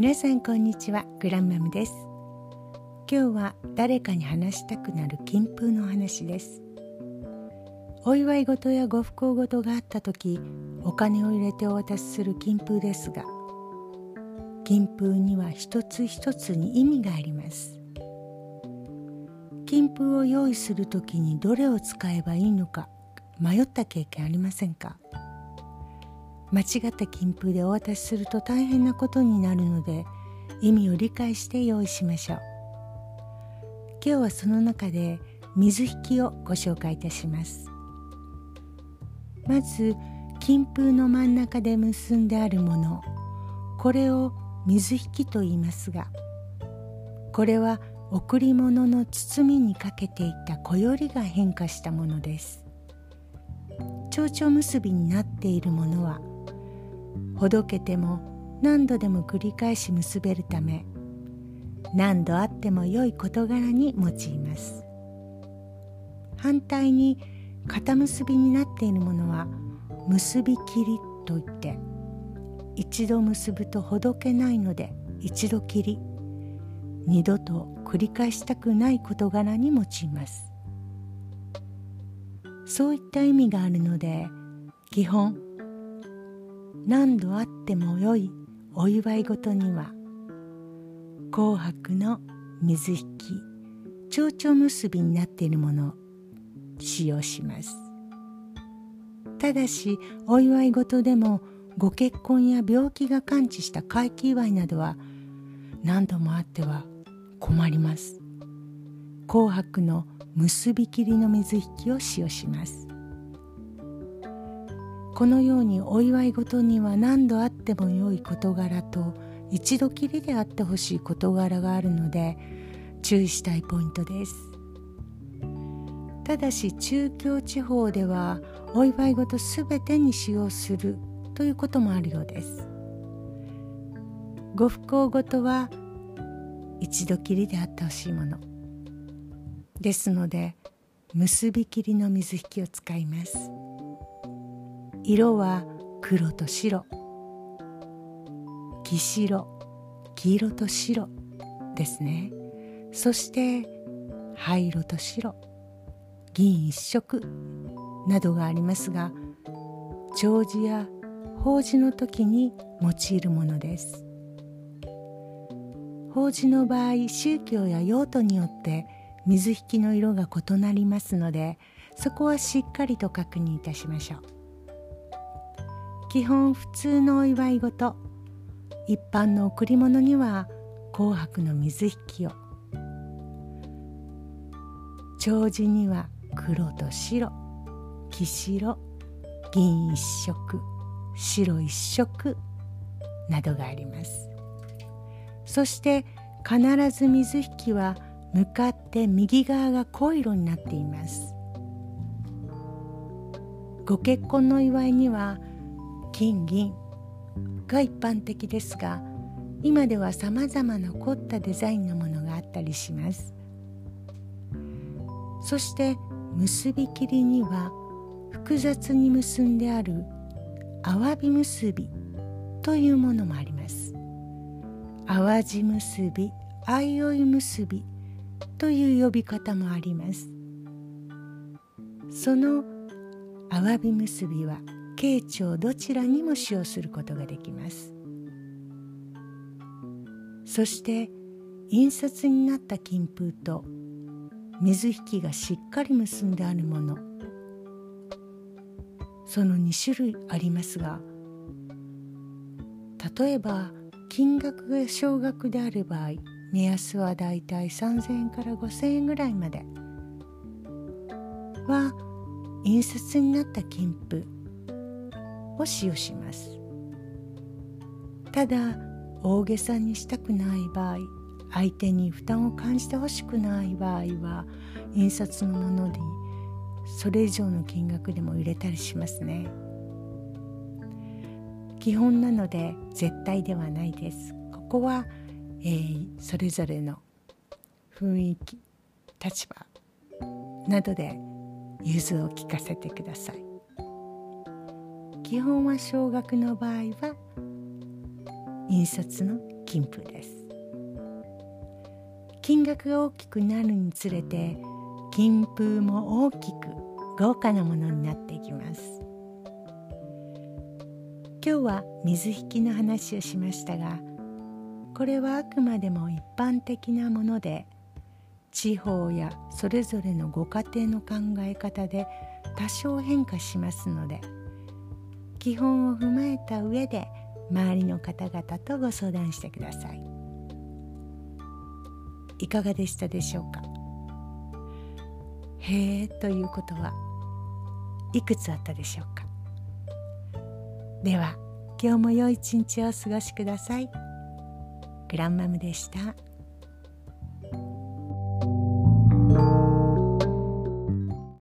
皆さんこんにちはグランマムです。今日は誰かに話したくなる金風の話です。お祝い事やご不幸事があった時お金を入れてお渡しする金風ですが金風には一つ一つに意味があります。金風を用意する時にどれを使えばいいのか迷った経験ありませんか？間違った金風でお渡しすると大変なことになるので意味を理解して用意しましょう。今日はその中で水引きをご紹介いたします。まず金風の真ん中で結んであるもの。これを水引きと言いますがこれは贈り物の包みにかけていた小よりが変化したものです。蝶々結びになっているものはほどけても何度でも繰り返し結べるため何度あっても良い事柄に用います。反対に肩結びになっているものは結び切りといって一度結ぶとほどけないので一度切り二度と繰り返したくない事柄に用います。そういった意味があるので基本何度あってもよいお祝い事には紅白の水引き蝶々結びになっているものを使用します。ただしお祝い事でもご結婚や病気が完治した会期祝いなどは何度もあっては困ります。紅白の結び切りの水引きを使用します。このようにお祝い事には何度あっても良い事柄と一度きりであってほしい事柄があるので注意したいポイントです。ただし中京地方ではお祝い事すべてに使用するということもあるようです。ご不幸事は一度きりであってほしいもの。ですので結び切りの水引きを使います。色は黒と白。黄白黄色と白ですね。そして灰色と白。銀一色などがありますが弔辞や法事の時に用いるものです。法事の場合宗教や用途によって水引の色が異なりますのでそこはしっかりと確認いたしましょう。基本普通のお祝い事。一般の贈り物には紅白の水引を。長寿には黒と白。黄白。銀一色。白一色。などがあります。そして必ず水引は向かって右側が濃い色になっています。ご結婚の祝いには金銀が一般的ですが今ではさまざまな凝ったデザインのものがあったりします。そして結び切りには複雑に結んであるアワビ結びというものもあります。淡路結び相生結びという呼び方もあります。そのアワビ結びは慶長どちらにも使用することができます。そして印刷になった金封と水引きがしっかり結んであるものその2種類ありますが例えば金額が少額である場合目安はだいたい3000円から5000円ぐらいまでは印刷になった金符を使用します。ただ大げさにしたくない場合相手に負担を感じてほしくない場合は印刷のものにそれ以上の金額でも入れたりしますね。基本なので絶対ではないです。ここは、えー、それぞれの雰囲気立場などで融通を聞かせてください。基本は少額の場合は印刷の金風です。金額が大きくなるにつれて金風も大きく豪華なものになっていきます。今日は水引きの話をしましたがこれはあくまでも一般的なもので地方やそれぞれのご家庭の考え方で多少変化しますので基本を踏まえた上で周りの方々とご相談してください。いかがでしたでしょうか？へえということはいくつあったでしょうか？では今日も良い一日をお過ごしください。グランマムでした。